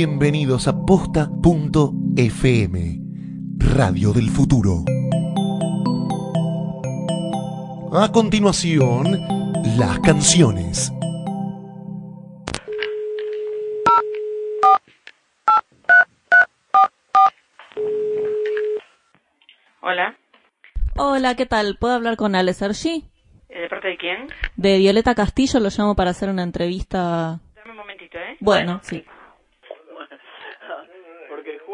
Bienvenidos a posta.fm, Radio del Futuro. A continuación, las canciones. Hola, Hola, ¿qué tal? ¿Puedo hablar con Ale Sergi? ¿Eh, ¿de parte de quién? De Violeta Castillo lo llamo para hacer una entrevista. Dame un momentito, ¿eh? Bueno, sí.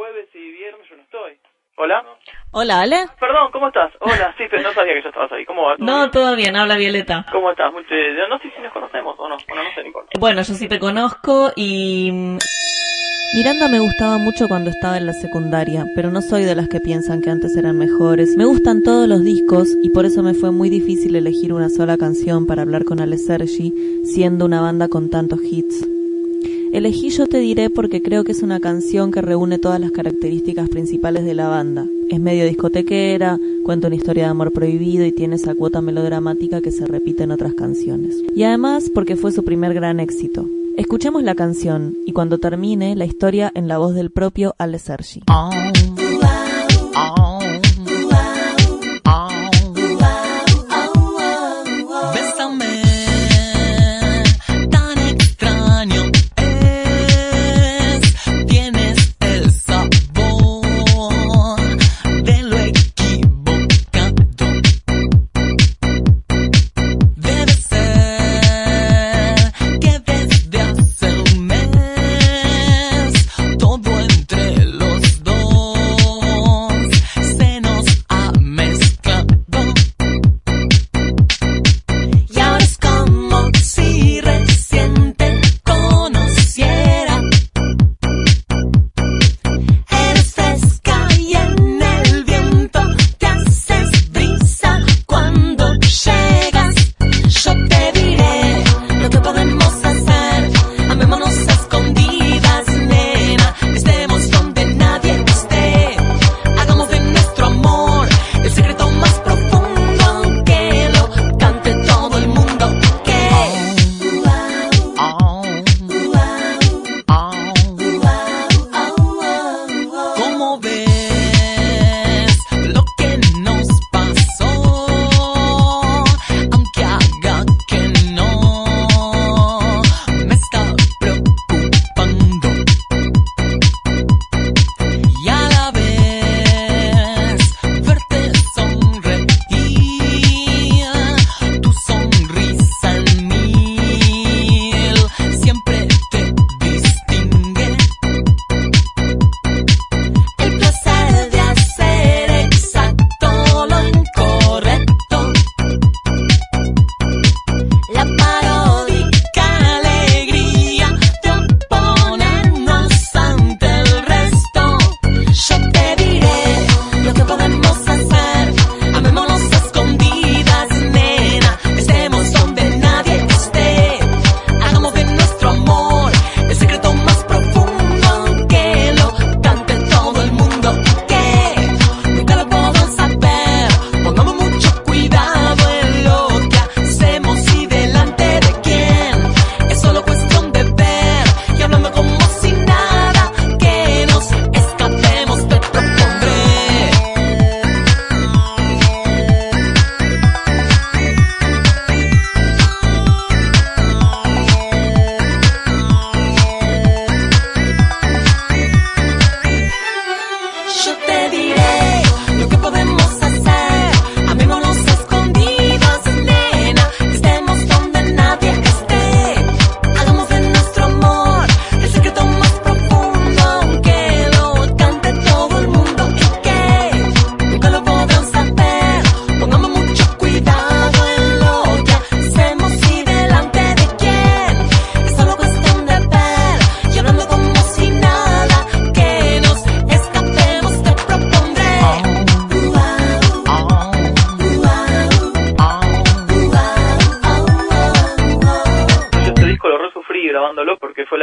Porque jueves y viernes yo no estoy. ¿Hola? Hola, Ale. Perdón, ¿cómo estás? Hola, sí, pero no sabía que ya estabas ahí. ¿Cómo va? ¿Todo No, bien? todo bien, habla Violeta. ¿Cómo estás? Yo No sé si nos conocemos o no. Bueno, no sé, importa. Bueno, yo sí te conozco y... mm, Miranda me gustaba mucho cuando estaba en la secundaria, pero no soy de las que piensan que antes eran mejores. Me gustan todos los discos y por eso me fue muy difícil elegir una sola canción para hablar con Ale Sergi, siendo una banda con tantos hits. Elegí Yo te diré porque creo que es una canción que reúne todas las características principales de la banda. Es medio discotequera, cuenta una historia de amor prohibido y tiene esa cuota melodramática que se repite en otras canciones. Y además porque fue su primer gran éxito. Escuchemos la canción y cuando termine la historia en la voz del propio Ale Sergi.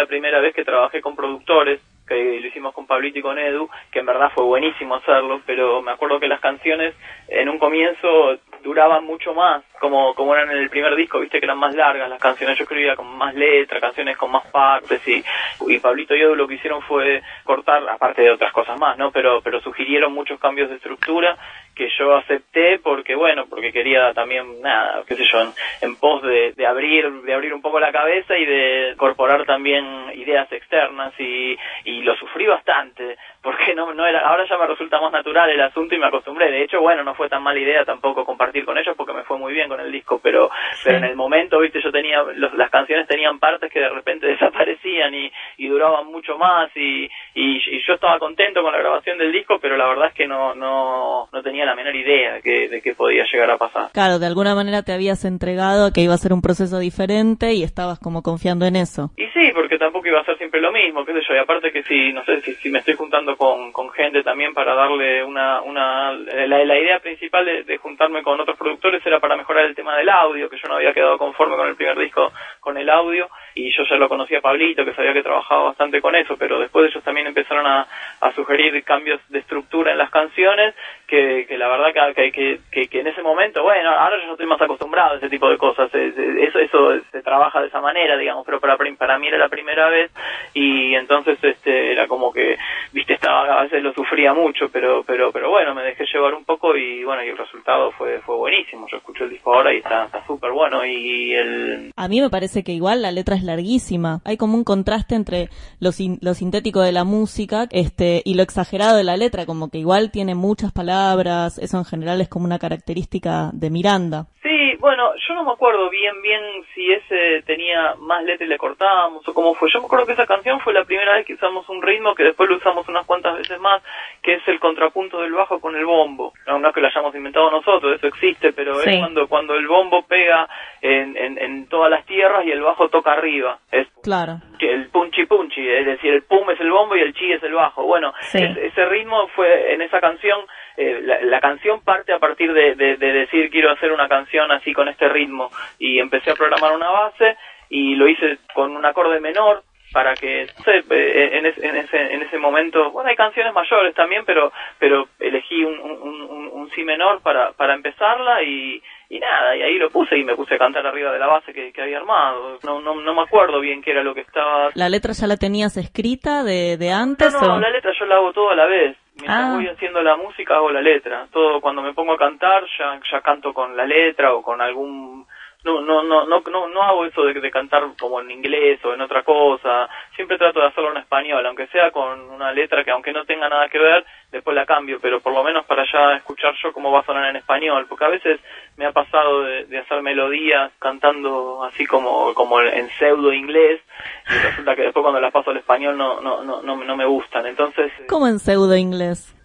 La primera vez que trabajé con productores, que lo hicimos con Pablito y con Edu, que en verdad fue buenísimo hacerlo, pero me acuerdo que las canciones en un comienzo duraban mucho más, como, como eran en el primer disco, viste que eran más largas las canciones, yo escribía con más letra, canciones con más partes y, y Pablito y Edu lo que hicieron fue cortar, aparte de otras cosas más, ¿no? Pero, pero sugirieron muchos cambios de estructura que yo acepté porque bueno porque quería también nada qué sé yo en, en pos de, de abrir de abrir un poco la cabeza y de incorporar también ideas externas y, y lo sufrí bastante porque no no era ahora ya me resulta más natural el asunto y me acostumbré. De hecho bueno no fue tan mala idea tampoco compartir con ellos porque me fue muy bien con el disco pero pero en el momento viste yo tenía los- las canciones tenían partes que de repente desaparecían y, y duraban mucho más y, y, y yo estaba contento con la grabación del disco pero la verdad es que no no no tenía la menor idea de que, de que podía llegar a pasar Claro, de alguna manera te habías entregado a que iba a ser un proceso diferente y estabas como confiando en eso. Y sí, porque tampoco iba a ser siempre lo mismo, qué sé yo, y aparte que si, no sé, si, si me estoy juntando con, gente también para darle una, una, la, idea principal de, juntarme con otros productores era para mejorar el tema del audio, que yo no había quedado conforme con el primer disco con el audio, y yo ya lo conocía Pablito, que sabía que trabajaba bastante con eso, pero después ellos también empezaron a, sugerir cambios de estructura en las canciones, que, la verdad que, que, que, en ese momento, bueno, ahora yo estoy más acostumbrado a ese tipo de cosas, es- es- eso, eso se trabaja de esa manera, digamos, pero para, para mí era la primera vez y entonces este era como que, viste, estaba, a veces lo sufría mucho, pero, pero, pero bueno, me dejé llevar un poco y bueno, y el resultado fue, fue buenísimo, yo escucho el disco ahora y está está súper bueno y el, A mí me parece que igual la letra es larguísima. Hay como un contraste entre lo, sin- lo sintético de la música este, y lo exagerado de la letra, como que igual tiene muchas palabras, eso en general es como una característica de Miranda. Sí, bueno, yo no me acuerdo bien bien si ese tenía más letra y le cortábamos o cómo fue. Yo me acuerdo que esa canción fue la primera vez que usamos un ritmo que después lo usamos unas cuantas veces más, que es el contrapunto del bajo con el bombo. No, no es que lo hayamos inventado nosotros, eso existe, pero Sí. es cuando cuando el bombo pega en, en, en todas las tierras y el bajo toca arriba. Es Claro. el punchi punchi, es decir, el pum es el bombo y el chi es el bajo. Bueno, Sí. es- ese ritmo fue en esa canción, eh, la, la canción parte a partir de, de- de decir quiero hacer una canción así con este ritmo y empecé a programar una base y lo hice con un acorde menor para que no sé, eh, en, ese, en ese en ese momento bueno hay canciones mayores también pero pero elegí un, un, un, un si menor para para empezarla y y nada, y ahí lo puse y me puse a cantar arriba de la base que, que había armado. No, no, no me acuerdo bien qué era lo que estaba ¿La letra ya la tenías escrita de, de antes? no, no, o- la letra yo la hago todo a la vez. Mientras Ah. voy haciendo la música hago la letra. Todo cuando me pongo a cantar ya ya canto con la letra o con algún no no no no no, hago eso de, de cantar como en inglés o en otra cosa. Siempre trato de hacerlo en español, aunque sea con una letra que aunque no tenga nada que ver, después la cambio, pero por lo menos para ya escuchar yo cómo va a sonar en español, porque a veces me ha pasado de, de hacer melodías cantando así como como en pseudo inglés y resulta que después cuando las paso al español no no no no, no me gustan. Entonces ¿Cómo en pseudo inglés?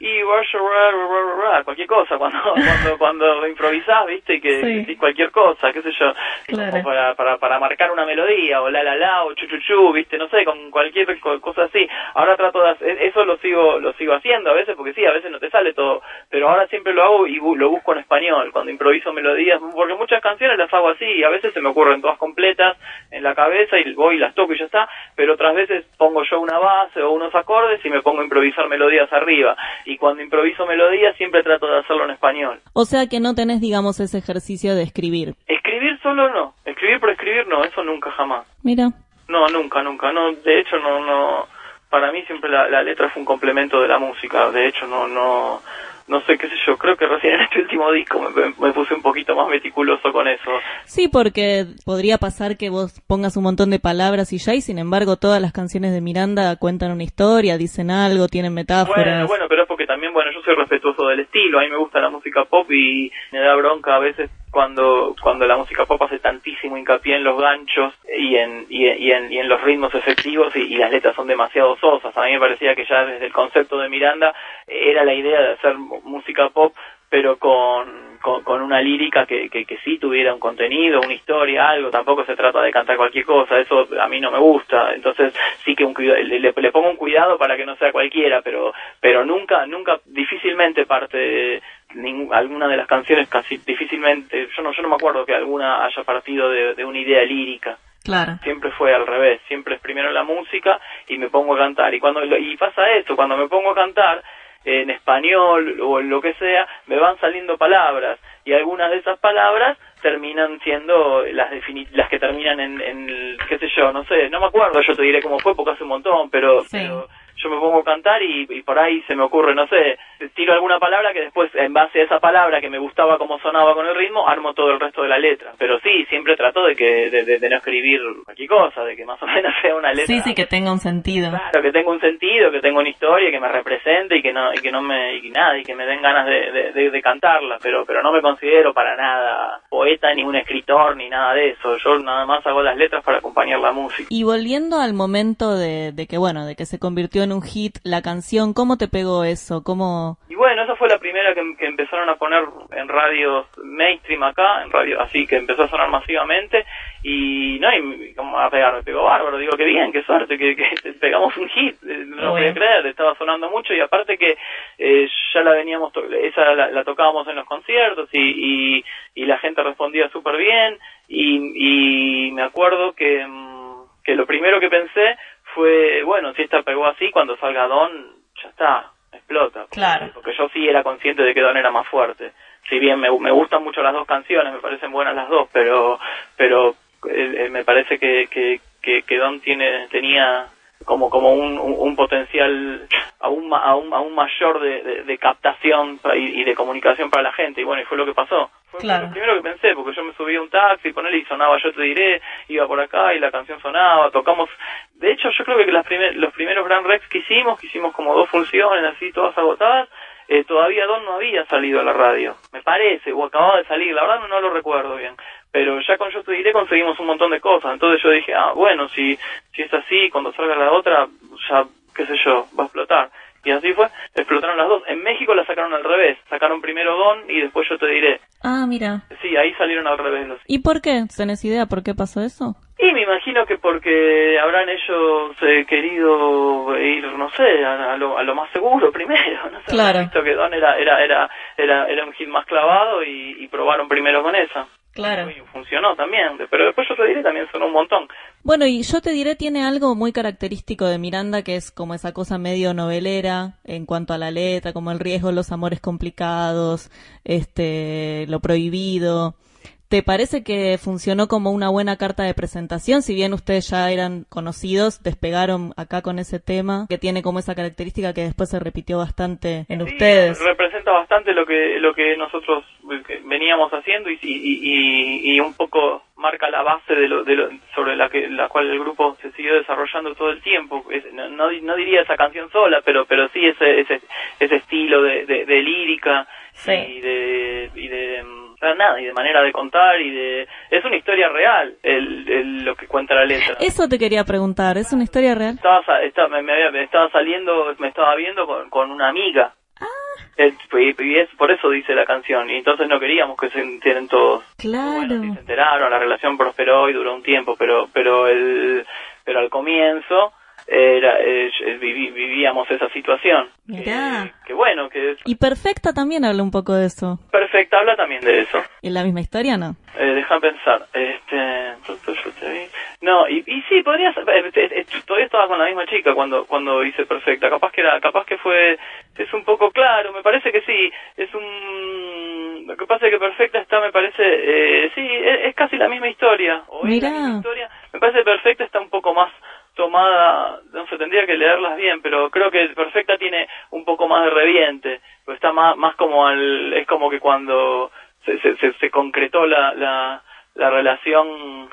Cualquier cosa cuando cuando cuando improvisás viste que Sí. decís cualquier cosa qué sé yo Claro. para, para para marcar una melodía o la la la o chu chu chu viste no sé con cualquier co- cosa así ahora trato de hacer, eso lo sigo lo sigo haciendo a veces porque sí a veces no te sale todo pero ahora siempre lo hago y bu- lo busco en español cuando improviso melodías porque muchas canciones las hago así y a veces se me ocurren todas completas en la cabeza y voy y las toco y ya está pero otras veces pongo yo una base o unos acordes y me pongo a improvisar melodías arriba y cuando improviso melodías siempre trato de hacerlo en español O sea que no tenés, digamos, ese ejercicio de escribir. escribir solo no escribir por escribir no eso nunca jamás Mira. no, nunca, nunca. No, de hecho, no, no. Para mí siempre la, la letra fue un complemento de la música. De hecho, no, no, no sé qué sé yo. Creo que recién en este último disco me, me puse un poquito más meticuloso con eso. Sí, porque podría pasar que vos pongas un montón de palabras y ya, y sin embargo todas las canciones de Miranda cuentan una historia, dicen algo, tienen metáforas. Bueno, bueno, pero es porque también, bueno, yo soy respetuoso del estilo. A mí me gusta la música pop y me da bronca a veces cuando cuando la música pop hace tantísimo hincapié en los ganchos y en y, y en, y en los ritmos efectivos y, y las letras son demasiado sosas. A mí me parecía que ya desde el concepto de Miranda era la idea de hacer música pop pero con, con, con una lírica que, que, que sí tuviera un contenido, una historia, algo, tampoco se trata de cantar cualquier cosa, eso a mí no me gusta, entonces sí que un le, le- le pongo un cuidado para que no sea cualquiera, pero pero nunca, nunca, difícilmente parte ningú- alguna de las canciones, casi difícilmente, yo no, yo no me acuerdo que alguna haya partido de, de una idea lírica Claro. siempre fue al revés, siempre es primero la música y me pongo a cantar. Y cuando y pasa esto, cuando me pongo a cantar, en español o en lo que sea, me van saliendo palabras y algunas de esas palabras terminan siendo las defini- las que terminan en, en, qué sé yo, no sé, no me acuerdo, yo te diré cómo fue porque hace un montón, pero, Sí. pero yo me pongo a cantar y, y por ahí se me ocurre, no sé, tiro alguna palabra que después, en base a esa palabra que me gustaba como sonaba con el ritmo, armo todo el resto de la letra. Pero sí, siempre trato de que de, de- de no escribir cualquier cosa, de que más o menos sea una letra. Sí, sí, que tenga un sentido. Claro, que tenga un sentido, que tenga una historia, que me represente y que no y que no me y nada y que me den ganas de, de- de- de cantarla, pero pero no me considero para nada poeta ni un escritor ni nada de eso. Yo nada más hago las letras para acompañar la música. Y volviendo al momento de, de que, bueno, de que se convirtió en un hit la canción, ¿cómo te pegó eso? ¿Cómo...? Y bueno, esa fue la primera que, que empezaron a poner en radios mainstream acá, en radio, así que empezó a sonar masivamente. Y no, y me- como a pegar, me pegó bárbaro, digo que bien, qué suerte, que, que pegamos un hit, eh, no podía creer, estaba sonando mucho. Y aparte que eh, ya la veníamos, to- esa la, la tocábamos en los conciertos y, y, y la gente respondía súper bien. Y, y me acuerdo que, mm, que lo primero que pensé fue, bueno, si esta pegó así, cuando salga Don, ya está, explota. Claro. Porque yo sí era consciente de que Don era más fuerte. Si bien me, me gustan mucho las dos canciones, me parecen buenas las dos, pero pero eh, eh, me parece que, que, que, que Don tiene tenía como como un, un, un potencial aún, aún, aún mayor de, de, de captación y, y de comunicación para la gente. Y bueno, y fue lo que pasó. Fue Claro. lo primero que pensé, porque yo me subí a un taxi, ponele y sonaba Yo te diré, iba por acá y la canción sonaba, tocamos... De hecho, yo creo que las primer- los primeros Grand Rex que hicimos, que hicimos como dos funciones así, todas agotadas, eh, todavía Don no había salido a la radio, me parece, o acababa de salir, la verdad no, no lo recuerdo bien. Pero ya con Yo te diré conseguimos un montón de cosas, entonces yo dije, ah, bueno, si, si es así, cuando salga la otra, ya, qué sé yo, va a explotar. Y así fue, explotaron las dos. En México la sacaron al revés, sacaron primero Don y después Yo te diré. Ah, mira. Sí, ahí salieron al revés los ¿Y por qué? ¿Tenés idea por qué pasó eso? Imagino que porque habrán ellos eh, querido ir, no sé, a, a lo, a lo más seguro primero, no sé, Claro. visto que Don era, era, era, era, era un hit más clavado y, y probaron primero con esa. Claro. Y funcionó también, pero después yo te diré también sonó un montón. Bueno, y yo te diré, tiene algo muy característico de Miranda, que es como esa cosa medio novelera en cuanto a la letra, como el riesgo, los amores complicados, este, lo prohibido. ¿Te parece que funcionó como una buena carta de presentación? Si bien ustedes ya eran conocidos, despegaron acá con ese tema, que tiene como esa característica que después se repitió bastante en Sí, ustedes. representa bastante lo que lo que nosotros eh, veníamos haciendo y, y, y, y un poco marca la base de lo, de lo- sobre la que la cual el grupo se siguió desarrollando todo el tiempo Es- no, no, no diría esa canción sola pero pero sí ese ese, ese estilo de, de, de lírica Sí. y de y de mm, nada y de manera de contar y de es una historia real el, el- lo que cuenta la letra Eso te quería preguntar, ¿es una historia real? estaba, estaba- me, había- me estaba saliendo, me estaba viendo con, con una amiga. Eh, y, y es, por eso dice la canción. Y entonces no queríamos que se enteren todos. Claro. Bueno, sí se enteraron, la relación prosperó y duró un tiempo, pero pero el pero al comienzo era eh, viví- vivíamos esa situación. Mirá. Que, que bueno, que es Y Perfecta también habla un poco de eso. perfecta, habla también de eso. ¿En la misma historia no? Eh, deja pensar, este. No, y, y sí, podría ser, eh, eh, eh, todavía estaba con la misma chica cuando cuando hice perfecta, capaz que era, capaz que fue, es un poco claro, me parece que sí, es un, lo que pasa es que perfecta está, me parece, eh, sí, es, es casi la misma historia, o es Mirá. la misma historia, me parece que perfecta está un poco más tomada, tendría que leerlas bien, pero creo que perfecta tiene un poco más de reviente, pues está más, más como al, es como que cuando se, se, se, se concretó la, la, la relación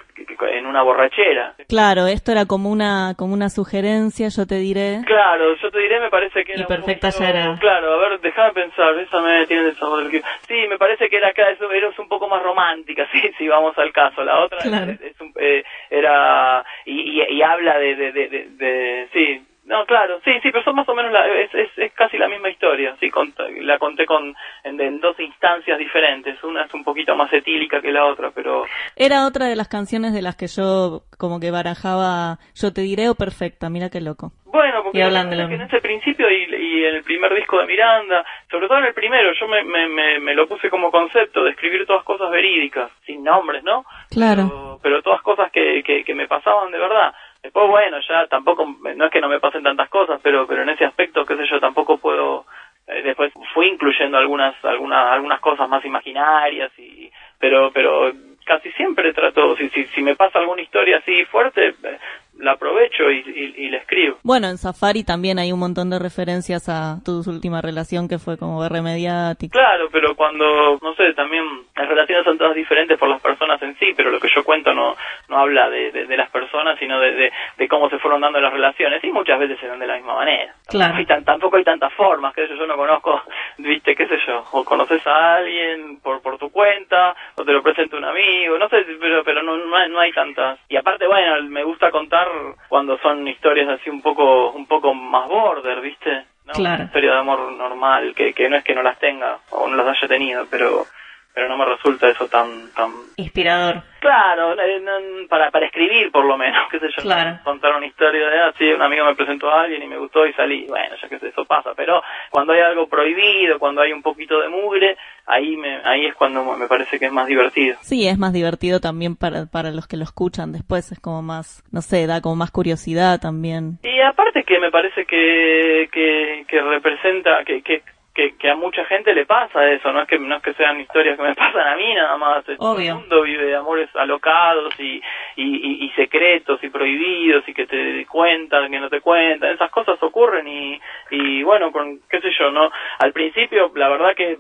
en una borrachera. Claro, esto era como una como una sugerencia, yo te diré. Claro, yo te diré, me parece que Y era un Perfecta ya era- Claro, a ver, déjame pensar, esa me tiene el sabor del. Sí, me parece que era acá, eso era un poco más romántica, sí, si vamos al caso. La otra Claro. es- es un- eh, era... Y, y, y habla de, de, de, de- de- Sí, no, claro, sí, sí, pero son más o menos, la, es, es, es casi la misma historia, sí, la conté con en, en dos instancias diferentes, una es un poquito más etílica que la otra, pero... Era otra de las canciones de las que yo como que barajaba, yo te diré o Perfecta, mira qué loco. Bueno, porque lo de que en ese principio y, y en el primer disco de Miranda, sobre todo en el primero, yo me, me, me, me lo puse como concepto de escribir todas cosas verídicas, sin nombres, ¿no? Claro. Pero, pero todas cosas que, que, que me pasaban de verdad. Después, bueno, ya tampoco, no es que no me pasen tantas cosas, pero pero en ese aspecto, qué sé yo, tampoco puedo después fui incluyendo algunas, algunas, algunas cosas más imaginarias y, pero, pero casi siempre trato, si, si, si me pasa alguna historia así fuerte, eh, la aprovecho y, y, y la escribo. Bueno, en Safari también hay un montón de referencias a tu última relación que fue como R mediática. Claro, pero cuando, no sé, también las relaciones son todas diferentes por las personas en sí, pero lo que yo cuento no, no habla de, de, de las personas, sino de, de, de cómo se fueron dando las relaciones y muchas veces se dan de la misma manera. Claro. Hay, tan- tampoco hay tantas formas, que yo, yo no conozco, viste, qué sé yo, o conoces a alguien por, por tu cuenta, o te lo presenta un amigo, no sé, pero, pero no, no, hay, no hay tantas. Y aparte, bueno, me gusta contar cuando son historias así un poco, un poco más border, viste. ¿no? Claro. Una historia de amor normal, que, que no es que no las tenga o no las haya tenido, pero pero no me resulta eso tan tan Inspirador. claro eh, para para escribir por lo menos qué sé yo Claro. contar una historia de ah sí un amigo me presentó a alguien y me gustó y salí bueno ya que sé, eso pasa pero cuando hay algo prohibido cuando hay un poquito de mugre ahí me ahí es cuando me parece que es más divertido Sí, es más divertido también para, para los que lo escuchan después, es como más, no sé, da como más curiosidad también. Y aparte que me parece que, que, que representa, que, que, que, que a mucha gente le pasa eso, no es que no es que sean historias que me pasan a mí nada más, todo Obvio. el mundo vive de amores alocados y, y, y, y secretos y prohibidos y que te cuentan, que no te cuentan, esas cosas ocurren y, y bueno, con qué sé yo, ¿no? Al principio la verdad que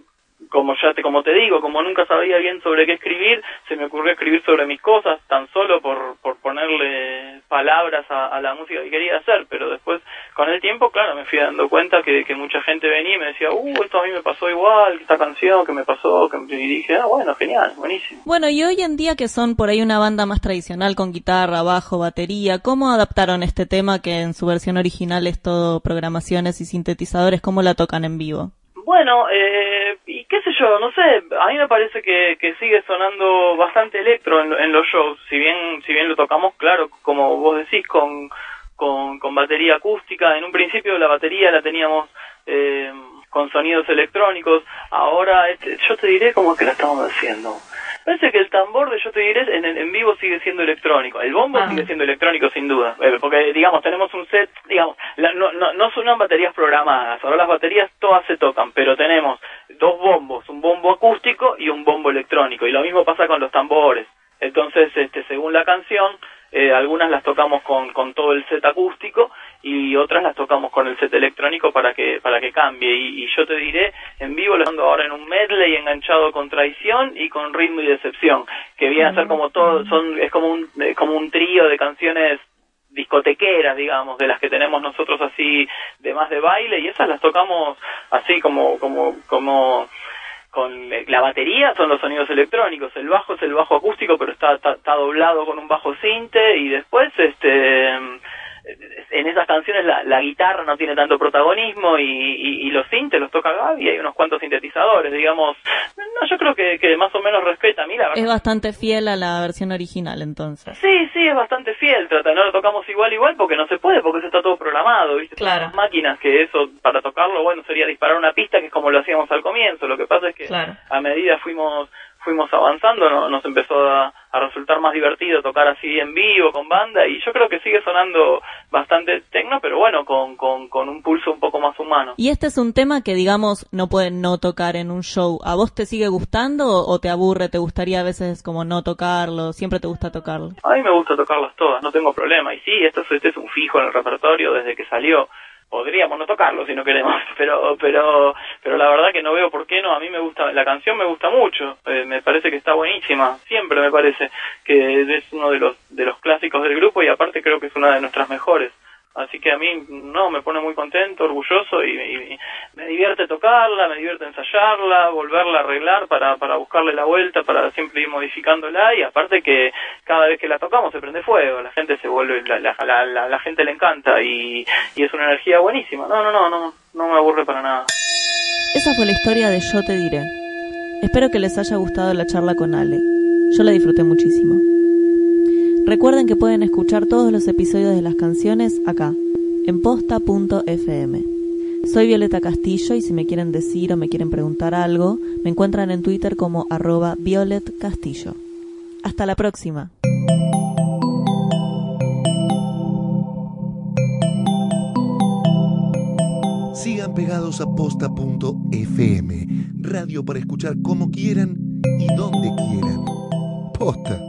como ya te, como te digo, como nunca sabía bien sobre qué escribir, se me ocurrió escribir sobre mis cosas, tan solo por, por ponerle palabras a, a la música que quería hacer, pero después, con el tiempo, claro, me fui dando cuenta que, que mucha gente venía y me decía, uh, esto a mí me pasó igual, esta canción que me pasó, que y dije, ah, bueno, genial, buenísimo. Bueno, y hoy en día que son por ahí una banda más tradicional con guitarra, bajo, batería, ¿cómo adaptaron este tema que en su versión original es todo programaciones y sintetizadores? ¿Cómo la tocan en vivo? Bueno, eh, qué sé yo, no sé, a mí me parece que, que sigue sonando bastante electro en, en los shows, si bien si bien lo tocamos, claro, como vos decís, con, con, con batería acústica, en un principio la batería la teníamos eh, con sonidos electrónicos, ahora este, yo te diré cómo es que la estamos haciendo. Parece que el tambor de yo te diré en, en vivo sigue siendo electrónico, el bombo Ah. sigue siendo electrónico sin duda, Eh, porque digamos tenemos un set, digamos, la- no, no, no son baterías programadas, ahora las baterías todas se tocan, pero tenemos dos bombos, un bombo acústico y un bombo electrónico, y lo mismo pasa con los tambores. Entonces, este, según la canción, eh, algunas las tocamos con, con todo el set acústico y otras las tocamos con el set electrónico para que para que cambie. Y, y yo te diré, en vivo lo ando ahora en un con traición y con ritmo y decepción, que viene a ser como todo, son es como un es como un trío de canciones discotequeras, digamos, de las que tenemos nosotros así de más de baile y esas las tocamos así como como como con la batería son los sonidos electrónicos, el bajo es el bajo acústico, pero está, está, está doblado con un bajo sinte y después este en esas canciones la, la guitarra no tiene tanto protagonismo y, y, y los sintes los toca Gaby y hay unos cuantos sintetizadores, digamos. No, yo creo que, que más o menos respeta a mí la verdad. Es bastante fiel a la versión original entonces. Sí, sí, es bastante fiel. Trata, no lo tocamos igual, igual, porque no se puede, porque eso está todo programado, ¿viste? Claro. Tenemos máquinas que eso, para tocarlo, bueno, sería disparar una pista, que es como lo hacíamos al comienzo. Lo que pasa es que Claro. a medida fuimos fuimos avanzando, no- nos empezó a, a resultar más divertido tocar así en vivo, con banda, y yo creo que sigue sonando bastante tecno, pero bueno, con, con, con un pulso un poco más humano. Y este es un tema que, digamos, no pueden no tocar en un show. ¿A vos te sigue gustando o, te aburre? ¿Te gustaría a veces como no tocarlo? ¿Siempre te gusta tocarlo? A mí me gusta tocarlas todas, no tengo problema. Y sí, esto es, este es un fijo en el repertorio desde que salió. Podríamos no tocarlo si no queremos, pero pero pero la verdad que no veo por qué no. A mí me gusta, la canción me gusta mucho, eh, me parece que está buenísima. Siempre me parece que es uno de los de los clásicos del grupo y aparte creo que es una de nuestras mejores. Así que a mí no me pone muy contento, orgulloso y, me divierte tocarla, me divierte ensayarla, volverla a arreglar para, para buscarle la vuelta, para siempre ir modificándola y aparte que cada vez que la tocamos se prende fuego, la gente se vuelve, la, la, la, la gente le encanta y, y es una energía buenísima. No, no, no, no, no me aburre para nada. Esa fue la historia de Yo Te Diré. Espero que les haya gustado la charla con Ale. Yo la disfruté muchísimo. Recuerden que pueden escuchar todos los episodios de las canciones acá, en posta.fm. Soy Violeta Castillo y si me quieren decir o me quieren preguntar algo, me encuentran en Twitter como arroba Violet Castillo. Hasta la próxima. Sigan pegados a posta.fm, radio para escuchar como quieran y donde quieran. Posta.